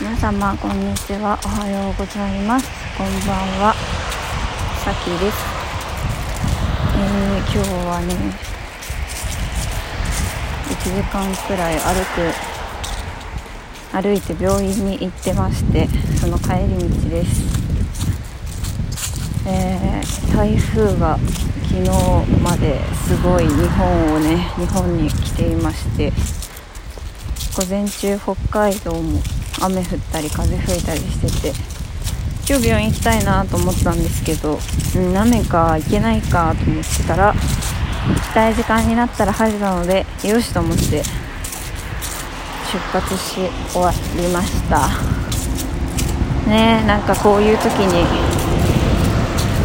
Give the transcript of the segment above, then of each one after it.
皆様こんにちは。おはようございます。こんばんは。さきです、えー、今日はね1時間くらい歩く歩いて病院に行ってましてその帰り道です、えー、台風が昨日まですごい日本をね日本に来ていまして午前中北海道も雨降ったり風吹いたりしてて今日病院行きたいなと思ったんですけど、うん、雨か行けないかと思ってたら行きたい時間になったら晴れたのでよしと思って出発し終わりました。ねなんかこういう時に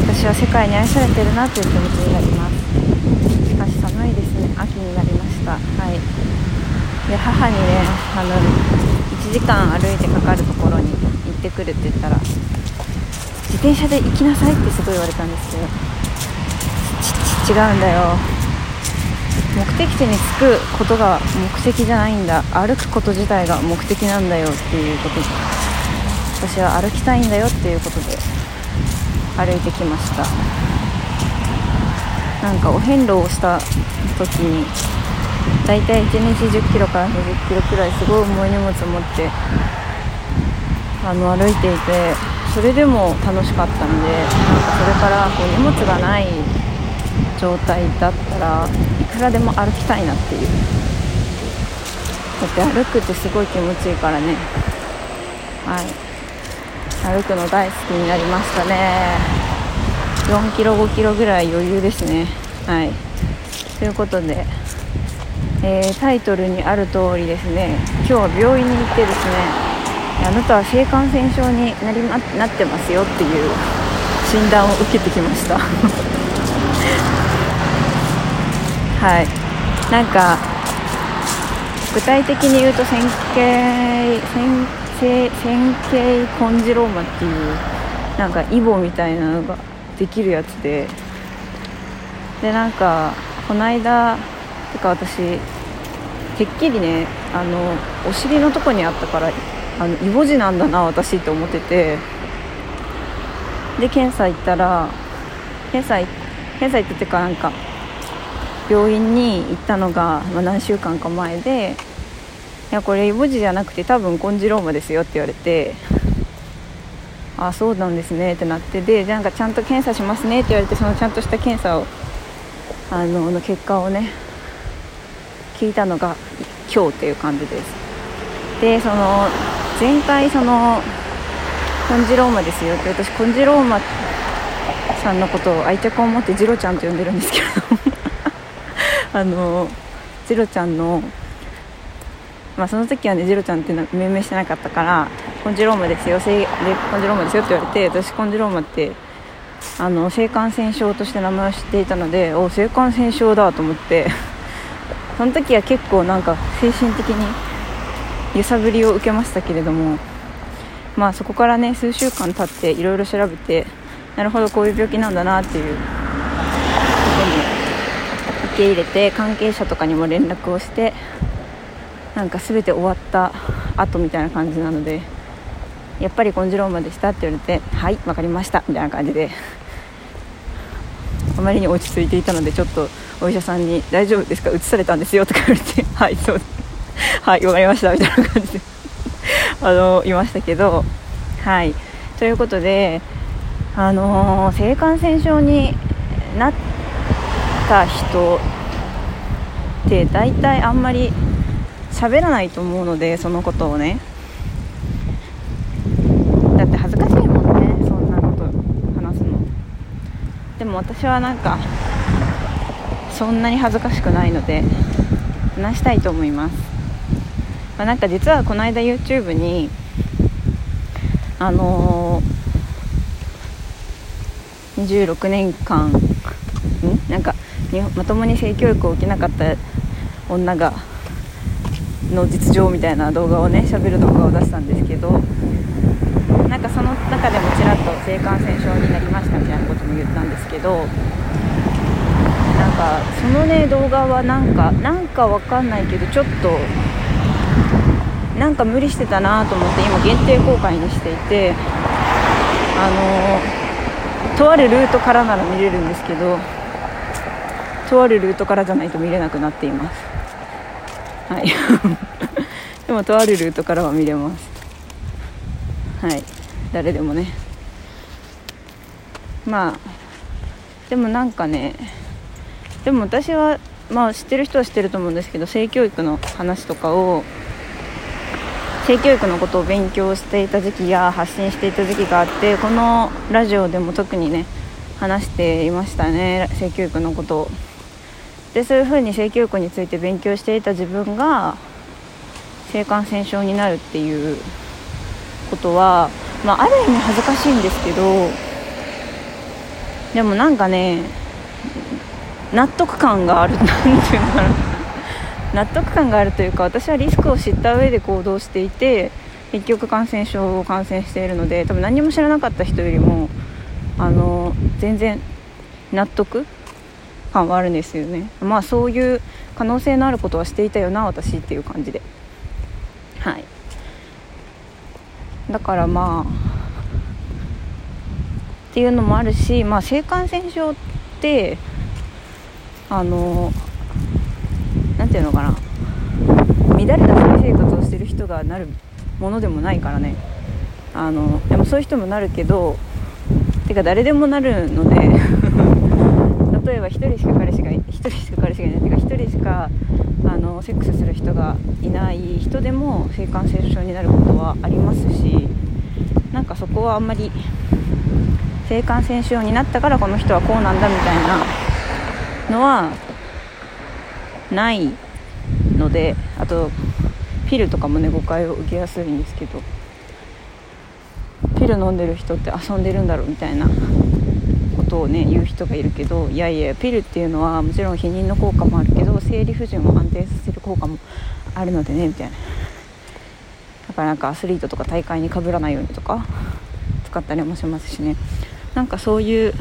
私は世界に愛されてるなという気持ちになりますしかし寒いですね秋になりましたはいで母にねあの1時間歩いてかかるところに行ってくるって言ったら自転車で行きなさいってすごい言われたんですけどち違うんだよ。目的地に着くことが目的じゃないんだ。歩くこと自体が目的なんだよっていうことで私は歩きたいんだよっていうことで歩いてきました。なんかお遍路をした時に大体1日1 0キロから2 0キロくらいすごい重い荷物持ってあの歩いていてそれでも楽しかったんでなんかそれからこう荷物がない状態だったらいくらでも歩きたいなっていう。だって歩くってすごい気持ちいいからね。はい。歩くの大好きになりましたね。4キロ5キロぐらい余裕ですね。はい。ということでえー、タイトルにある通りですね今日は病院に行ってですねあなたは性感染症になり、ま、なってますよっていう診断を受けてきました。はい。なんか具体的に言うと線形線線形コンジローマっていうなんかイボみたいなのができるやつで。でなんかこの間てか私てっきりねあのお尻のとこにあったからあのイボ痔なんだな私って思ってて。で検査行ったら検査検査行っててかなんか病院に行ったのが、まあ、何週間か前で「いやこれイボ痔じゃなくて多分コンジローマですよ」って言われて「あそうなんですね」ってなってでなんかちゃんと検査しますねって言われてそのちゃんとした検査をあのの結果をね聞いたのが今日っていう感じです。でその前回そのコンジローマですよ。って私コンジローマさんのことを愛着を持ってジロちゃんと呼んでるんですけど。あのジロちゃんのまあ、その時はねジロちゃんっていうの命名してなかったからコンジローマですよでコンジローマですよって言われて私コンジローマってあの性感染症として名前を知っていたのでお性感染症だと思って。その時は結構なんか精神的に揺さぶりを受けましたけれどもまあそこからね数週間経っていろいろ調べてなるほどこういう病気なんだなっていうことに受け入れて関係者とかにも連絡をしてなんか全て終わった後みたいな感じなのでやっぱりコンジローマでしたって言われてはい分かりましたみたいな感じであまりに落ち着いていたのでちょっとお医者さんに「大丈夫ですか？移されたんですよ」とか言われて「はいそう はい分かりました」みたいな感じであのいましたけどはい。ということであのー、性感染症になった人って大体あんまり喋らないと思うのでそのことをね。だって恥ずかしいもんねそんなこと話すの。でも私はなんかそんなに恥ずかしくないので話したいと思います、まあ、なんか実はこの間 YouTube にあのー、26年間ん？なんかまともに性教育を受けなかった女がの実情みたいな動画をね喋る動画を出したんですけどなんかその中でもちらっと性感染症になりましたみたいなことも言ったんですけどかそのね動画はなんかなんかわかんないけどちょっとなんか無理してたなと思って今限定公開にしていてあのとあるルートからなら見れるんですけどとあるルートからじゃないと見れなくなっています。はい。でもとあるルートからは見れます。はい。誰でもね。まあでもなんかねでも私はまあ知ってる人は知ってると思うんですけど性教育の話とかを性教育のことを勉強していた時期や発信していた時期があってこのラジオでも特にね話していましたね性教育のことを。でそういうふうに性教育について勉強していた自分が性感染症になるっていうことは、まあ、ある意味恥ずかしいんですけどでもなんかね納得感がある。なんていうんだろう。納得感があるというか私はリスクを知った上で行動していて結局感染症を感染しているので多分何も知らなかった人よりもあの全然納得感はあるんですよね。まあそういう可能性のあることはしていたよな私っていう感じで。はい。だからまあっていうのもあるし、まあ、性感染症ってあの何て言うのかな。乱れた性生活をしてる人がなるものでもないからね。あのでもそういう人もなるけどてか誰でもなるので 例えば1人しか彼氏が1人しか彼氏がいない。っていうか1人しかあのセックスする人がいない人でも性感染症になることはありますしなんかそこはあんまり性感染症になったからこの人はこうなんだみたいなのはないのであとピルとかもね誤解を受けやすいんですけどピル飲んでる人って遊んでるんだろうみたいなことをね言う人がいるけどいやいやピルっていうのはもちろん避妊の効果もあるけど生理不順を安定させる効果もあるのでねみたいな。だからなんかアスリートとか大会にかぶらないようにとか使ったりもしますしね。なんかそういう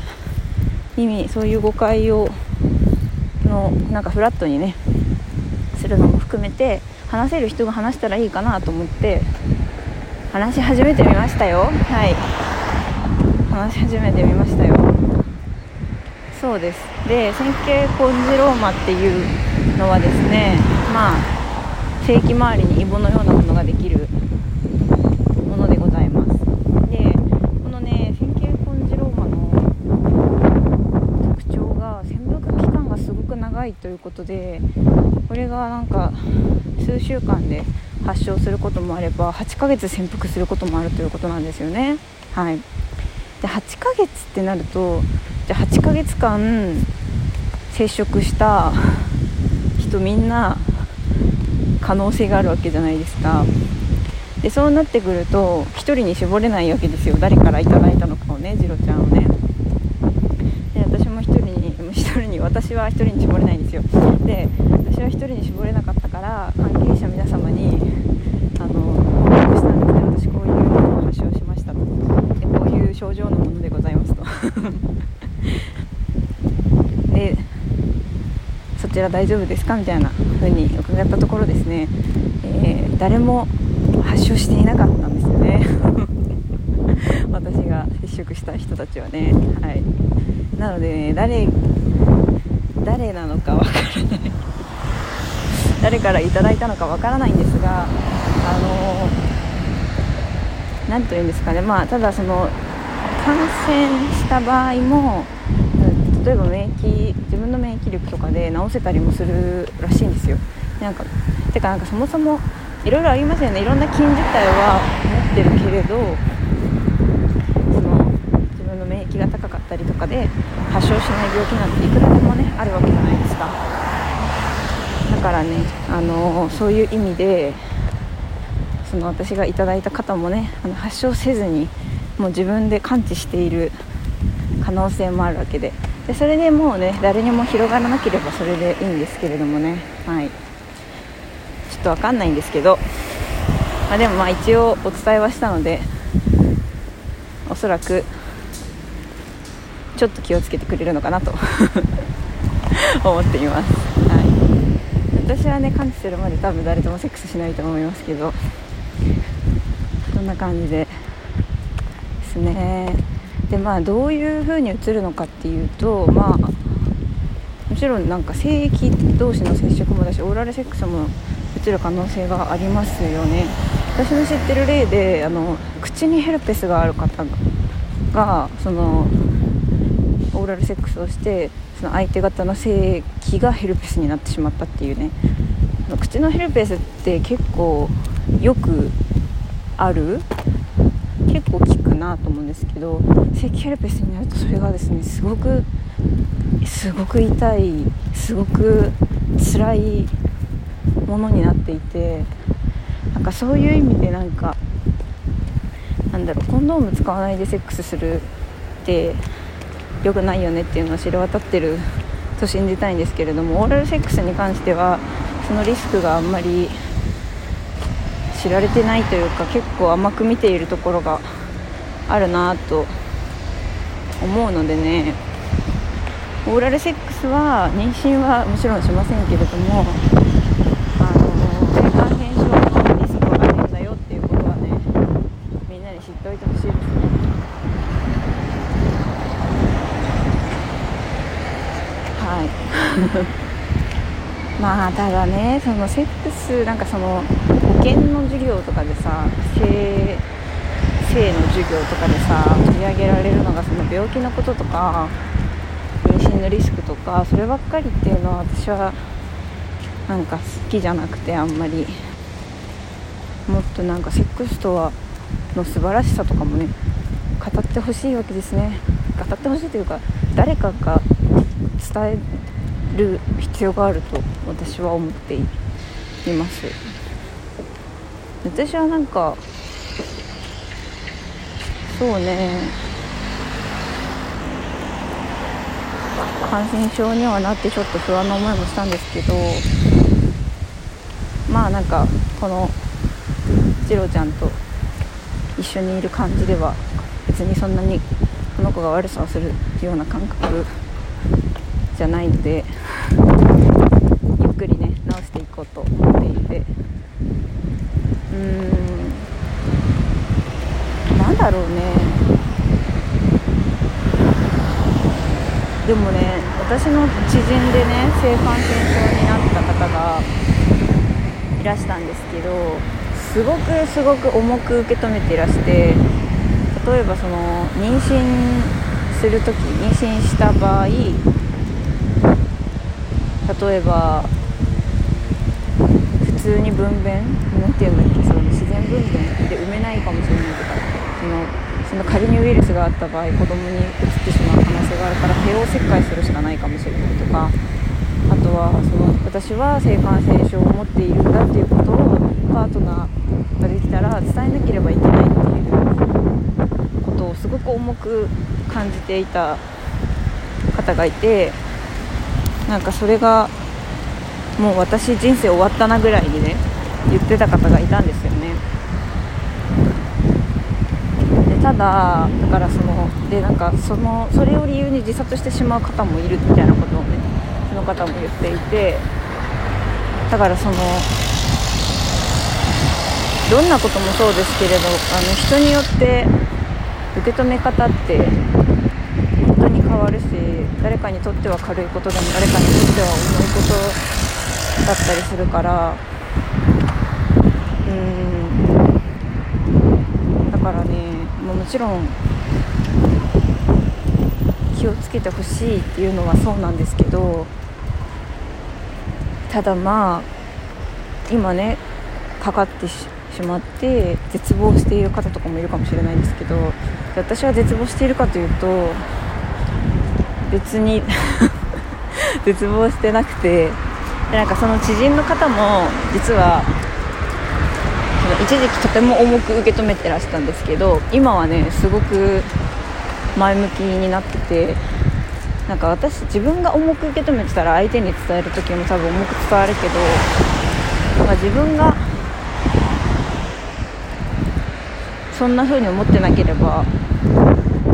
意味そういう誤解をのなんかフラットにねするのも含めて話せる人が話したらいいかなと思って話し始めてみましたよ。はい。話し始めてみましたよ。そうです。で線形コンジローマっていうのはですねまあ正規周りにイボのようなものができるものでございますでこのね線形コンジローマの特徴が潜伏期間がすごく長ということでこれがなんか数週間で発症することもあれば8ヶ月潜伏することもあるということなんですよね。はい。で8ヶ月ってなるとじゃあ8ヶ月間接触した人みんな可能性があるわけじゃないですか。でそうなってくると1人に絞れないわけですよ。誰からいただいたのかをね次郎ちゃんをねで私も1人に1人に私は1人に絞れないんですよ。で私は1人に絞れなかったから関係者皆様にあの報告したんですけど私こういうものを発症しましたと。でこういう症状のものでございますと。でそちら大丈夫ですか？みたいな風に伺ったところですね、えー、誰も発症していなかったんですよね。私が接触した人たちはね。はい。なので、誰誰なのかわからない。誰からいただいたのかわからないんですがあの何と言うんですかね。まあただその感染した場合も例えば免疫自分の免疫力とかで治せたりもするらしいんですよ。なんかてかなんかそもそもいろいろありますよね。いろんな菌自体は持ってるけれどその自分の免疫が高かったりとかで発症しない病気なんていくらでもねあるわけじゃないですか。だからねあのそういう意味でその私がいただいた方もねあの発症せずにもう自分で感知している可能性もあるわけで。でそれでもうね誰にも広がらなければそれでいいんですけれどもね。はい。ちょっと分かんないんですけど、まあ、でもまあ一応お伝えはしたのでおそらくちょっと気をつけてくれるのかなと。思っています、はい、私はね感知するまで多分誰ともセックスしないと思いますけど。そんな感じでですね。でまあどういう風に映るのかっていうとまあもちろんなんか性域同士の接触もだしオーラルセックスも映る可能性がありますよね。私の知ってる例であの口にヘルペスがある方がそのオーラルセックスをしてその相手方の性器がヘルペスになってしまったっていうね。口のヘルペスって結構よくある結構効くなと思うんですけど性器ヘルペスになるとそれがですねすごくすごく痛いすごく辛いものになっていてなんかそういう意味でなんかなんだろうコンドーム使わないでセックスするって良くないよねっていうのは知れ渡ってると信じたいんですけれどもオーラルセックスに関してはそのリスクがあんまり知られてないというか結構甘く見ているところがあるなと思うのでね。オーラルセックスは妊娠はもちろんしませんけれどもあの性感染症のリスクがあるんだよっていうことはねみんなに知っておいてほしいですねはいまあただねそのセックスなんかその保険の授業とかでさ性性の授業とかでさ取り上げられるのがその病気のこととか妊娠のリスクとかそればっかりっていうのは私はなんか好きじゃなくてあんまりもっとなんかセックスとはの素晴らしさとかもね語ってほしいわけですね。語ってほしいというか誰かが伝える必要があると私は思っています。私はなんかそうね。感染症にはなってちょっと不安な思いもしたんですけどまあなんかこの次郎ちゃんと一緒にいる感じでは別にそんなにこの子が悪さをするような感覚じゃないのでゆっくりね直していこうと思っていて。うーん。なんだろうね。でもね私の知人でね性感染症になった方がいらしたんですけどすごくすごく重く受け止めていらして例えばその妊娠する時妊娠した場合例えば普通に分娩なんていうんだっけその自然分娩で産めないかもしれないとかそのその仮にウイルスがあった場合子供に移ってしまう可能性があるから帝王切開するしかないかもしれないとかあとはその私は性感染症を持っているんだっていうことをパートナーができたら伝えなければいけないっていうことをすごく重く感じていた方がいてなんかそれがもう私人生終わったなぐらいにね言ってた方がいたんですよね。でただだからそのでなんかそのそれを理由に自殺してしまう方もいるみたいなことをねその方も言っていてだからそのどんなこともそうですけれどあの人によって受け止め方ってるし誰かにとっては軽いことでも誰かにとっては重いことだったりするからうん。だからね、もちろん気をつけてほしいっていうのはそうなんですけどただまあ今ねかかってしまって絶望している方とかもいるかもしれないんですけど私は絶望しているかというと別に 絶望してなくてでなんかその知人の方も実は一時期とても重く受け止めてらしたんですけど今はねすごく前向きになっててなんか私自分が重く受け止めてたら相手に伝える時も多分重く伝わるけど、まあ、自分がそんな風に思ってなければ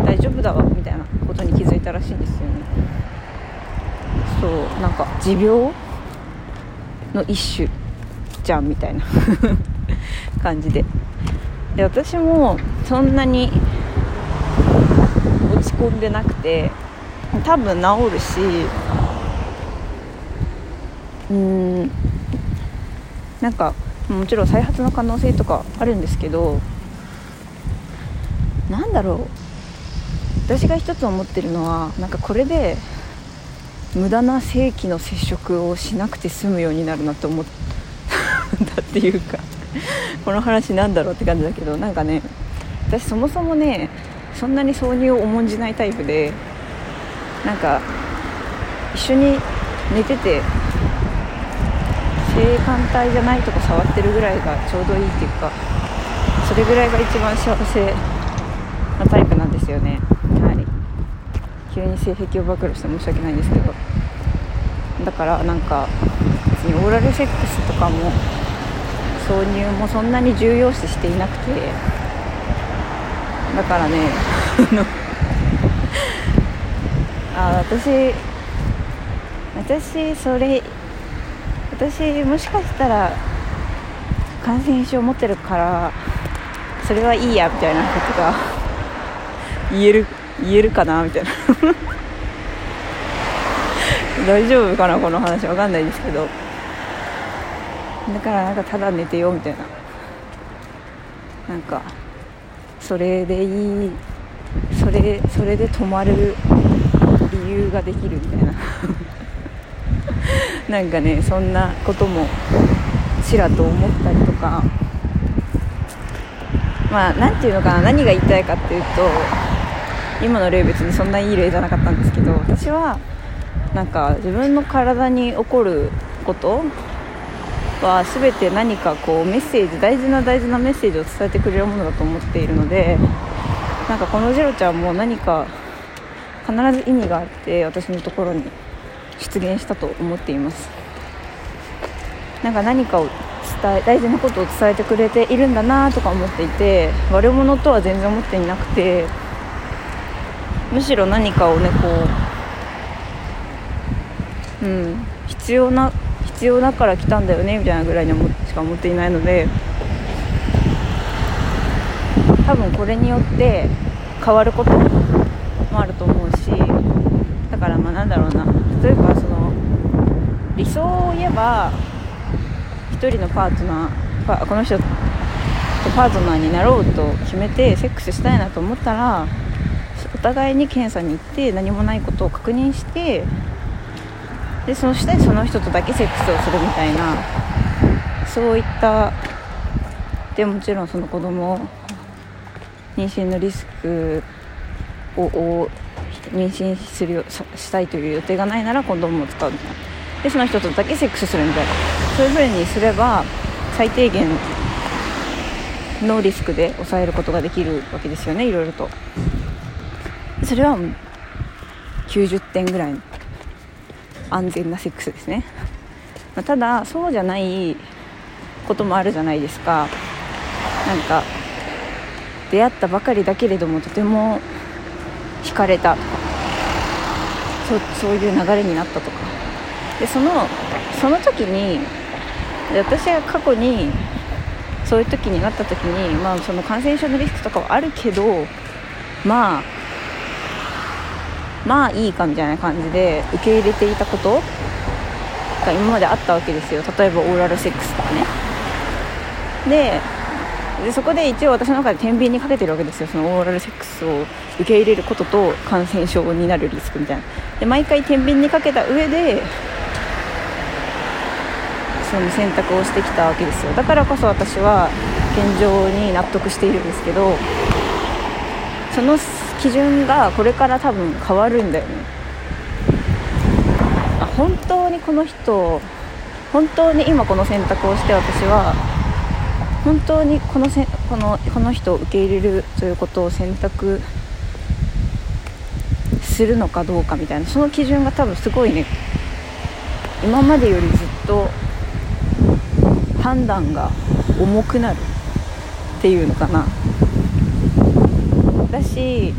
大丈夫だわみことに気づいたらしいんですよね。そうなんか持病の一種じゃんみたいな 感じで。で私もそんなに落ち込んでなくて多分治るしうんなんかもちろん再発の可能性とかあるんですけどなんだろう。私が一つ思ってるのはなんかこれで無駄な正規の接触をしなくて済むようになるなと思っ たっていうか この話なんだろうって感じだけどなんかね私そもそもねそんなに挿入を重んじないタイプでなんか一緒に寝てて性感帯じゃないとこ触ってるぐらいがちょうどいいっていうかそれぐらいが一番幸せなタイプなんですよね。急に性癖を暴露して申し訳ないんですけど。だからなんか別にオーラルセックスとかも挿入もそんなに重要視していなくて。だからねあ私私それ私もしかしたら感染症持ってるからそれはいいやみたいなことが言える言えるかなみたいな。大丈夫かなこの話。わかんないですけど。だからなんかただ寝てよみたいな。なんかそれでいい。それそれで止まる理由ができるみたいな。なんかねそんなこともちらと思ったりとか。まあ何て言うのかな何が言いたいかっていうと今の例別にそんないい例じゃなかったんですけど私はなんか自分の体に起こることは全て何かこうメッセージ大事な大事なメッセージを伝えてくれるものだと思っているのでなんかこのジロちゃんも何か必ず意味があって私のところに出現したと思っています。なんか何かを伝え大事なことを伝えてくれているんだなとか思っていて悪者とは全然思っていなくてむしろ何かをねこううん必要な必要だから来たんだよねみたいなぐらいにしか思っていないので多分これによって変わることもあると思うしだからまあなんだろうな例えばその理想を言えば1人のパートナーこの人とパートナーになろうと決めてセックスしたいなと思ったらお互いに検査に行って何もないことを確認してでそしてその人とだけセックスをするみたいなそういったでもちろんその子供妊娠のリスクを妊娠するよしたいという予定がないならコンドームを使うみたいな。でその人とだけセックスするみたいな。そういう風にすれば最低限のリスクで抑えることができるわけですよねいろいろと。それは90点ぐらいの安全なセックスですね。ただそうじゃないこともあるじゃないですか。なんか出会ったばかりだけれどもとても惹かれたとかそそういう流れになったとか。でそのその時に私が過去にそういう時になった時に、まあ、その感染症のリスクとかはあるけどまあまあいいかみたいな感じで受け入れていたことが今まであったわけですよ。例えばオーラルセックスとかね。ででそこで一応私の中で天秤にかけてるわけですよ。そのオーラルセックスを受け入れることと感染症になるリスクみたいな。で毎回天秤にかけた上でその選択をしてきたわけですよ。だからこそ私は現状に納得しているんですけどその基準がこれから多分変わるんだよね。本当にこの人本当に今この選択をして私は本当にこのせこのこの人を受け入れるということを選択するのかどうかみたいなその基準が多分すごいね。今までよりずっと判断が重くなるっていうのかな。だし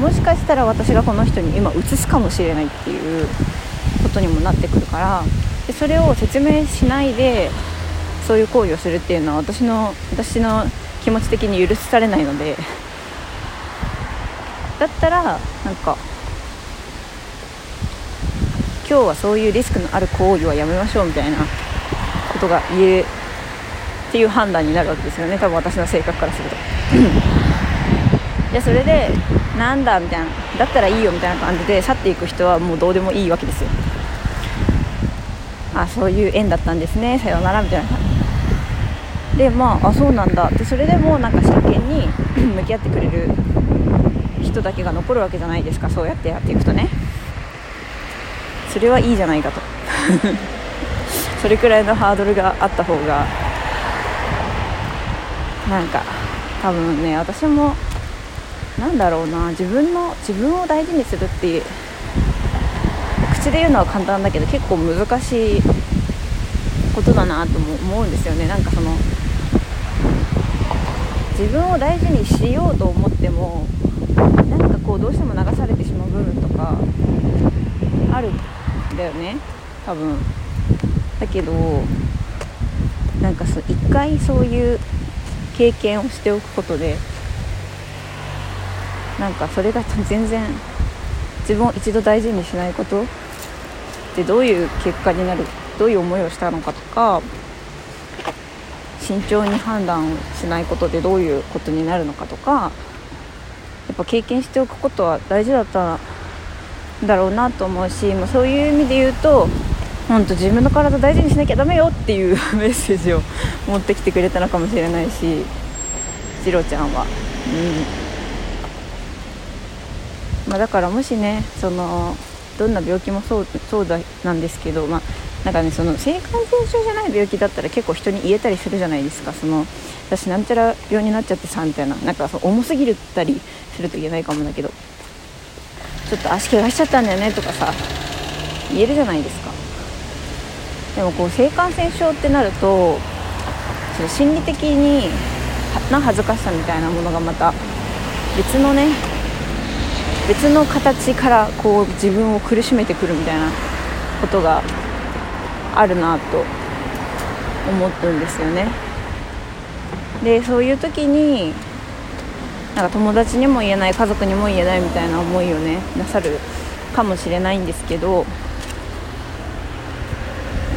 もしかしたら私がこの人に今移すかもしれないっていうことにもなってくるからでそれを説明しないでそういう行為をするっていうのは私の私の気持ち的に許されないのでだったらなんか今日はそういうリスクのある行為はやめましょうみたいなことが言えるっていう判断になるわけですよね。多分私の性格からすると。でそれでなんだみたいなだったらいいよみたいな感じで去っていく人はもうどうでもいいわけですよ。あそういう縁だったんですね。さようならみたいな感じ。でまああそうなんだ。ってそれでもなんか真剣に 向き合ってくれる人だけが残るわけじゃないですか。そうやってやっていくとね。それはいいじゃないかと。それくらいのハードルがあった方がなんか多分ね私もなんだろうな自分の自分を大事にするっていう口で言うのは簡単だけど結構難しいことだなとも思うんですよね。なんかその自分を大事にしようと思ってもなんかこうどうしても流されてしまう部分とかあるんだよね。多分。だけどなんか一回そういう経験をしておくことでなんかそれが全然自分を一度大事にしないことってどういう結果になるどういう思いをしたのかとか慎重に判断しないことでどういうことになるのかとかやっぱ経験しておくことは大事だったんだろうなと思うし、まあ、そういう意味で言うと本当自分の体大事にしなきゃダメよっていう メッセージを持ってきてくれたのかもしれないし次郎ちゃんは。うん。まあ、だからもしねそのどんな病気もそうそうだなんですけど、まあ、なんかねその性感染症じゃない病気だったら結構人に言えたりするじゃないですか。その私なんちゃら病になっちゃってさみたいな。なんかそう重すぎるったりすると言えないかもだけど。ちょっと足怪我しちゃったんだよねとかさ言えるじゃないですか。でもこう性感染症ってなるとその心理的にな恥ずかしさみたいなものがまた別のね別の形からこう自分を苦しめてくるみたいなことがあるなと思うんですよね。でそういう時になんか友達にも言えない家族にも言えないみたいな思いをねなさるかもしれないんですけど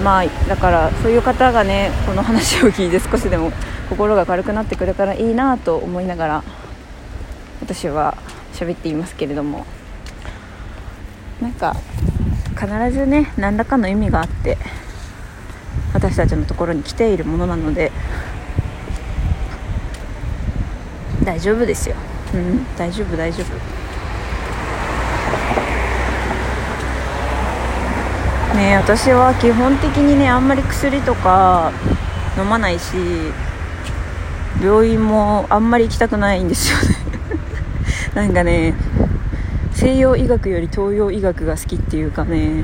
まあだからそういう方がねこの話を聞いて少しでも心が軽くなってくれたらいいなと思いながら私は喋っていますけれども。なんか必ずね何らかの意味があって私たちのところに来ているものなので大丈夫ですよ。うん大丈夫大丈夫。ね私は基本的にねあんまり薬とか飲まないし病院もあんまり行きたくないんですよね。なんかね西洋医学より東洋医学が好きっていうかね。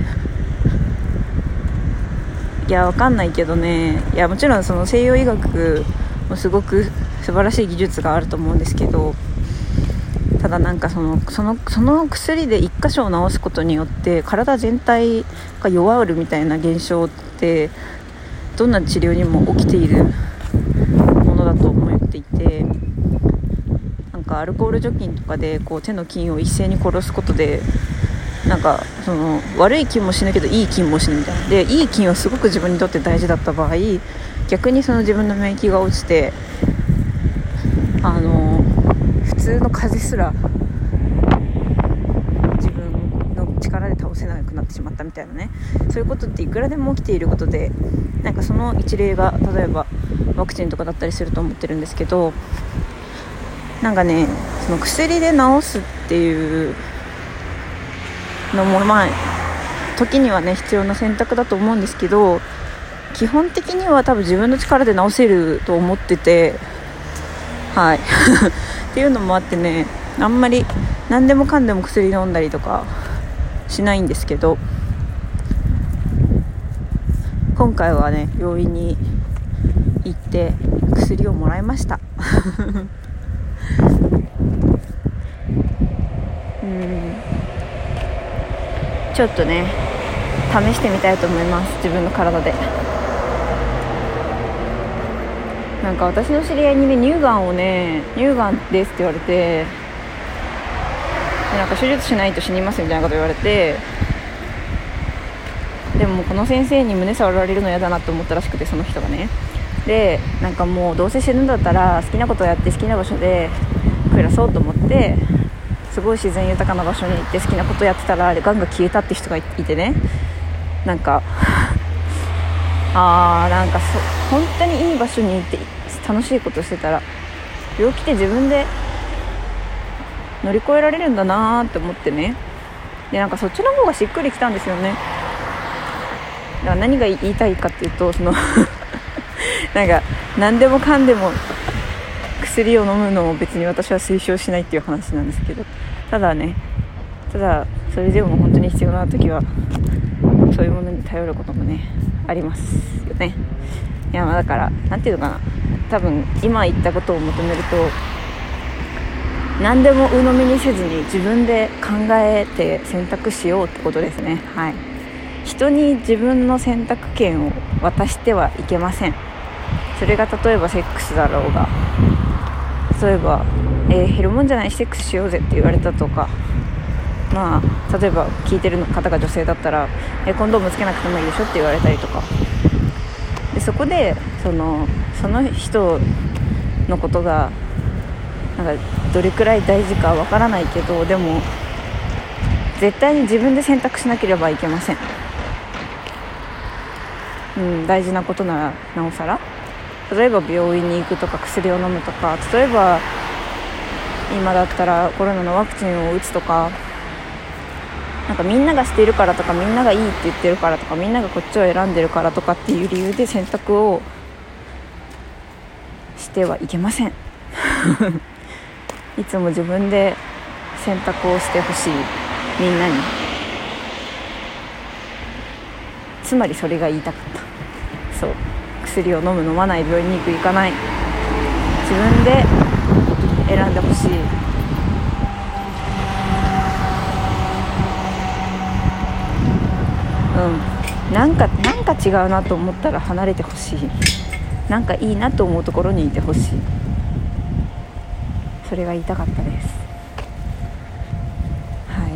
いやわかんないけどね。いやもちろんその西洋医学もすごく素晴らしい技術があると思うんですけどただなんかそのそのその薬で1箇所を治すことによって体全体が弱るみたいな現象ってどんな治療にも起きているものだと思っていてなんかアルコール除菌とかでこう手の菌を一斉に殺すことでなんかその悪い菌も死ぬけどいい菌も死ぬみたいな。でいい菌はすごく自分にとって大事だった場合逆にその自分の免疫が落ちてあの通の風すら自分の力で倒せなくなってしまったみたいなね。そういうことっていくらでも起きていることでなんかその一例が例えばワクチンとかだったりすると思ってるんですけどなんかねその薬で治すっていうのもまあ時にはね必要な選択だと思うんですけど基本的には多分自分の力で治せると思っててはい。っていうのもあってねあんまり何でもかんでも薬飲んだりとかしないんですけど今回はね病院に行って薬をもらいました。うん。ちょっとね試してみたいと思います。自分の体で。なんか私の知り合いにね乳がんをね乳がんですって言われてでなんか手術しないと死にますみたいなこと言われてでもこの先生に胸触られるの嫌だなと思ったらしくてその人がね。でなんかもうどうせ死ぬんだったら好きなことをやって好きな場所で暮らそうと思ってすごい自然豊かな場所に行って好きなことやってたらがんが消えたって人がいてね。なんかあーなんかそ本当にいい場所に行って楽しいことしてたら病気って自分で乗り越えられるんだなーって思ってね。でなんかそっちの方がしっくりきたんですよね。だから何が言いたいかっていうとその なんか何でもかんでも薬を飲むのを別に私は推奨しないっていう話なんですけど。ただねただそれでも本当に必要な時はそういうものに頼ることもねありますよね。いやまあだから何ていうのかな。多分今言ったことを求めると何でも鵜呑みにせずに自分で考えて選択しようってことですね。はい。人に自分の選択権を渡してはいけません。それが例えばセックスだろうが例えば「えー、減るもんじゃないセックスしようぜ」って言われたとかまあ例えば聞いてる方が女性だったら「えコンドームつけなくてもいいでしょ」って言われたりとか。でそこでそのその人のことがなんかどれくらい大事かわからないけどでも絶対に自分で選択しなければいけません、うん、大事なことならなおさら。例えば病院に行くとか薬を飲むとか例えば今だったらコロナのワクチンを打つとかなんかみんながしているからとかみんながいいって言ってるからとかみんながこっちを選んでるからとかっていう理由で選択をしてはいけません。いつも自分で選択をしてほしい。みんなに。つまりそれが言いたかった。そう。薬を飲む飲まない病院に行く行かない。自分で選んでほしいうんなんかなんか違うなと思ったら離れてほしい。なんかいいなと思うところにいてほしい。それが言いたかったです。はい。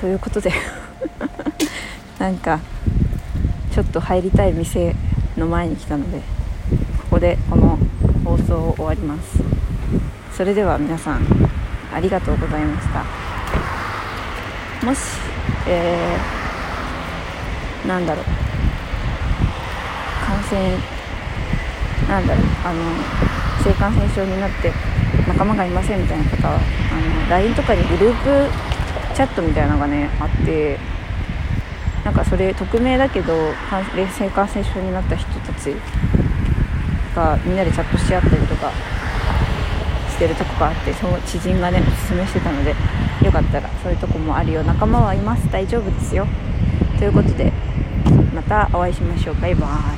ということで。なんかちょっと入りたい店の前に来たのでここでこの放送を終わります。それでは皆さんありがとうございました。もし、えー、なんだろう。感染なんだろう。あの性感染症になって仲間がいませんみたいな方はあの LINE とかにグループチャットみたいなのがねあってなんかそれ匿名だけど性感染症になった人たちがみんなでチャットし合ったりとかしてるとこがあってその知人がねおすすめしてたので。よかったらそういうとこもあるよ。仲間はいます。大丈夫ですよ。ということでまたお会いしましょう。バイバーイ。